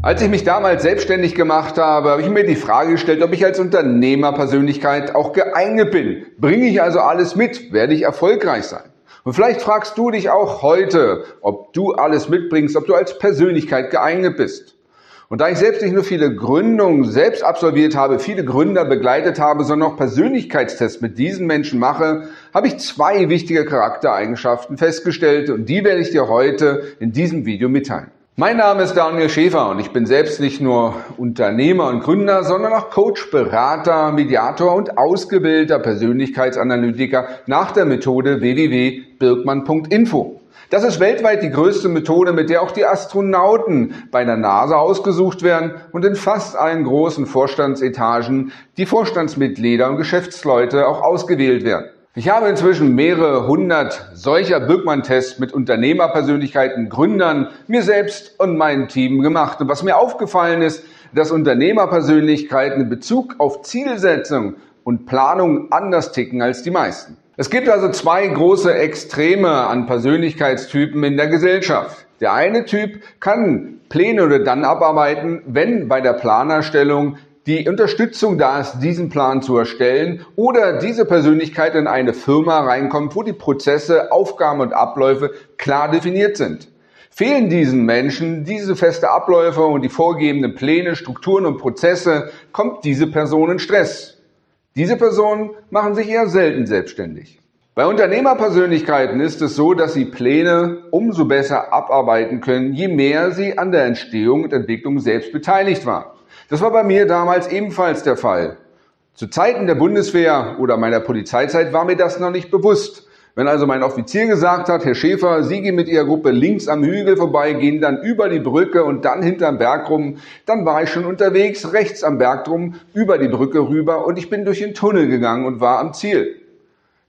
Als ich mich damals selbstständig gemacht habe, habe ich mir die Frage gestellt, ob ich als Unternehmerpersönlichkeit auch geeignet bin. Bringe ich also alles mit? Werde ich erfolgreich sein? Und vielleicht fragst du dich auch heute, ob du alles mitbringst, ob du als Persönlichkeit geeignet bist. Und da ich selbst nicht nur viele Gründungen selbst absolviert habe, viele Gründer begleitet habe, sondern auch Persönlichkeitstests mit diesen Menschen mache, habe ich zwei wichtige Charaktereigenschaften festgestellt und die werde ich dir heute in diesem Video mitteilen. Mein Name ist Daniel Schäfer und ich bin selbst nicht nur Unternehmer und Gründer, sondern auch Coach, Berater, Mediator und ausgebildeter Persönlichkeitsanalytiker nach der Methode www.birkmann.info. Das ist weltweit die größte Methode, mit der auch die Astronauten bei der NASA ausgesucht werden und in fast allen großen Vorstandsetagen die Vorstandsmitglieder und Geschäftsleute auch ausgewählt werden. Ich habe inzwischen mehrere hundert solcher Birkmann-Tests mit Unternehmerpersönlichkeiten, Gründern, mir selbst und meinem Team gemacht. Und was mir aufgefallen ist, dass Unternehmerpersönlichkeiten in Bezug auf Zielsetzung und Planung anders ticken als die meisten. Es gibt also zwei große Extreme an Persönlichkeitstypen in der Gesellschaft. Der eine Typ kann Pläne oder dann abarbeiten, wenn bei der Planerstellung die Unterstützung da ist, diesen Plan zu erstellen oder diese Persönlichkeit in eine Firma reinkommt, wo die Prozesse, Aufgaben und Abläufe klar definiert sind. Fehlen diesen Menschen diese feste Abläufe und die vorgegebenen Pläne, Strukturen und Prozesse, kommt diese Person in Stress. Diese Personen machen sich eher selten selbstständig. Bei Unternehmerpersönlichkeiten ist es so, dass sie Pläne umso besser abarbeiten können, je mehr sie an der Entstehung und Entwicklung selbst beteiligt waren. Das war bei mir damals ebenfalls der Fall. Zu Zeiten der Bundeswehr oder meiner Polizeizeit war mir das noch nicht bewusst. Wenn also mein Offizier gesagt hat, Herr Schäfer, Sie gehen mit Ihrer Gruppe links am Hügel vorbei, gehen dann über die Brücke und dann hinterm Berg rum, dann war ich schon unterwegs, rechts am Berg drum, über die Brücke rüber und ich bin durch den Tunnel gegangen und war am Ziel.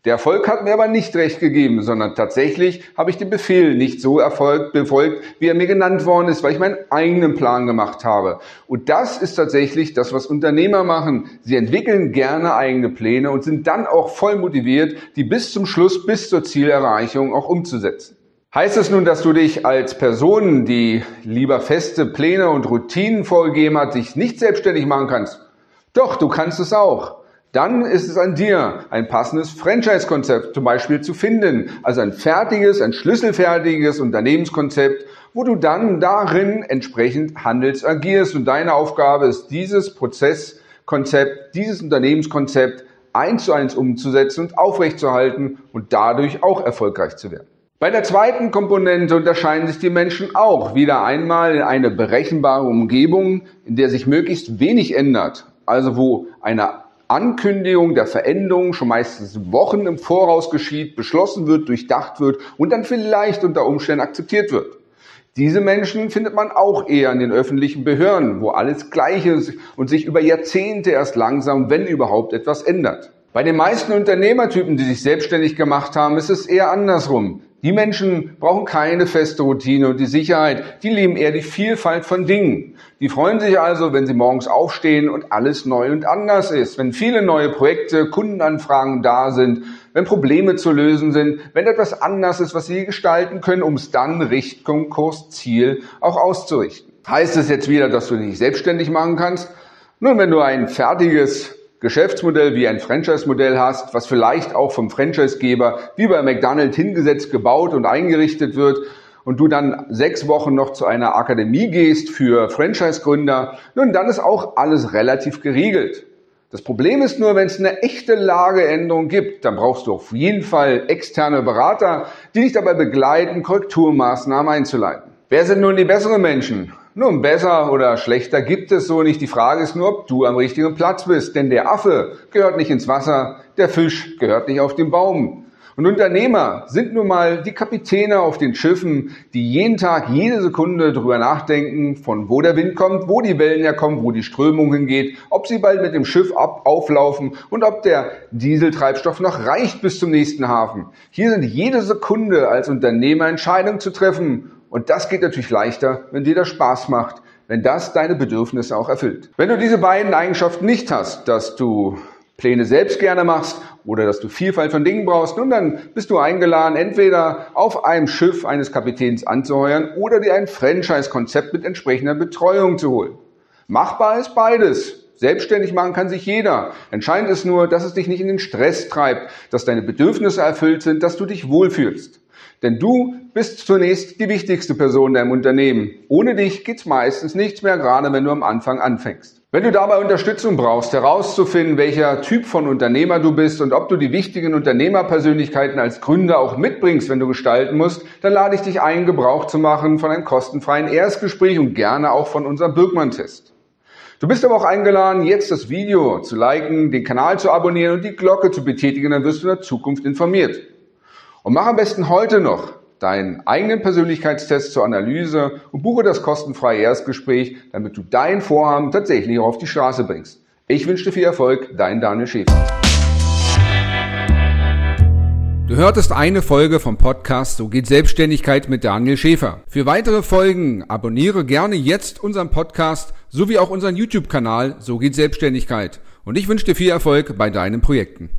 Der Erfolg hat mir aber nicht recht gegeben, sondern tatsächlich habe ich den Befehl nicht so erfolgt, befolgt, wie er mir genannt worden ist, weil ich meinen eigenen Plan gemacht habe. Und das ist tatsächlich das, was Unternehmer machen. Sie entwickeln gerne eigene Pläne und sind dann auch voll motiviert, die bis zum Schluss, bis zur Zielerreichung auch umzusetzen. Heißt es nun, dass du dich als Person, die lieber feste Pläne und Routinen vorgegeben hat, dich nicht selbstständig machen kannst? Doch, du kannst es auch dann ist es an dir, ein passendes Franchise-Konzept zum Beispiel zu finden. Also ein fertiges, ein schlüsselfertiges Unternehmenskonzept, wo du dann darin entsprechend handelst, agierst. Und deine Aufgabe ist, dieses Prozesskonzept, dieses Unternehmenskonzept eins zu eins umzusetzen und aufrechtzuerhalten und dadurch auch erfolgreich zu werden. Bei der zweiten Komponente unterscheiden sich die Menschen auch wieder einmal in eine berechenbare Umgebung, in der sich möglichst wenig ändert. Also wo eine Ankündigung der Veränderung schon meistens Wochen im Voraus geschieht, beschlossen wird, durchdacht wird und dann vielleicht unter Umständen akzeptiert wird. Diese Menschen findet man auch eher in den öffentlichen Behörden, wo alles gleich ist und sich über Jahrzehnte erst langsam, wenn überhaupt, etwas ändert. Bei den meisten Unternehmertypen, die sich selbstständig gemacht haben, ist es eher andersrum. Die Menschen brauchen keine feste Routine und die Sicherheit, die lieben eher die Vielfalt von Dingen. Die freuen sich also, wenn sie morgens aufstehen und alles neu und anders ist, wenn viele neue Projekte, Kundenanfragen da sind, wenn Probleme zu lösen sind, wenn etwas anders ist, was sie gestalten können, um es dann Richtung, Kurs, Ziel auch auszurichten. Heißt es jetzt wieder, dass du dich selbstständig machen kannst? Nun, wenn du ein fertiges Geschäftsmodell wie ein Franchise-Modell hast, was vielleicht auch vom Franchise-Geber wie bei McDonald's hingesetzt, gebaut und eingerichtet wird und du dann sechs Wochen noch zu einer Akademie gehst für Franchise-Gründer, nun dann ist auch alles relativ geregelt. Das Problem ist nur, wenn es eine echte Lageänderung gibt, dann brauchst du auf jeden Fall externe Berater, die dich dabei begleiten, Korrekturmaßnahmen einzuleiten. Wer sind nun die besseren Menschen? Nun, besser oder schlechter gibt es so nicht. Die Frage ist nur, ob du am richtigen Platz bist. Denn der Affe gehört nicht ins Wasser, der Fisch gehört nicht auf den Baum. Und Unternehmer sind nun mal die Kapitäne auf den Schiffen, die jeden Tag, jede Sekunde darüber nachdenken, von wo der Wind kommt, wo die Wellen herkommen, wo die Strömung hingeht, ob sie bald mit dem Schiff ab auflaufen und ob der Dieseltreibstoff noch reicht bis zum nächsten Hafen. Hier sind jede Sekunde als Unternehmer Entscheidungen zu treffen. Und das geht natürlich leichter, wenn dir das Spaß macht, wenn das deine Bedürfnisse auch erfüllt. Wenn du diese beiden Eigenschaften nicht hast, dass du Pläne selbst gerne machst oder dass du Vielfalt von Dingen brauchst, nun dann bist du eingeladen, entweder auf einem Schiff eines Kapitäns anzuheuern oder dir ein Franchise-Konzept mit entsprechender Betreuung zu holen. Machbar ist beides. Selbstständig machen kann sich jeder. Entscheidend ist nur, dass es dich nicht in den Stress treibt, dass deine Bedürfnisse erfüllt sind, dass du dich wohlfühlst. Denn du bist zunächst die wichtigste Person in deinem Unternehmen. Ohne dich geht's meistens nichts mehr, gerade wenn du am Anfang anfängst. Wenn du dabei Unterstützung brauchst, herauszufinden, welcher Typ von Unternehmer du bist und ob du die wichtigen Unternehmerpersönlichkeiten als Gründer auch mitbringst, wenn du gestalten musst, dann lade ich dich ein, Gebrauch zu machen von einem kostenfreien Erstgespräch und gerne auch von unserem Birkmann-Test. Du bist aber auch eingeladen, jetzt das Video zu liken, den Kanal zu abonnieren und die Glocke zu betätigen, dann wirst du in der Zukunft informiert. Und mach am besten heute noch deinen eigenen Persönlichkeitstest zur Analyse und buche das kostenfreie Erstgespräch, damit du dein Vorhaben tatsächlich auf die Straße bringst. Ich wünsche dir viel Erfolg, dein Daniel Schäfer. Du hörtest eine Folge vom Podcast So geht Selbstständigkeit mit Daniel Schäfer. Für weitere Folgen abonniere gerne jetzt unseren Podcast sowie auch unseren YouTube-Kanal So geht Selbstständigkeit. Und ich wünsche dir viel Erfolg bei deinen Projekten.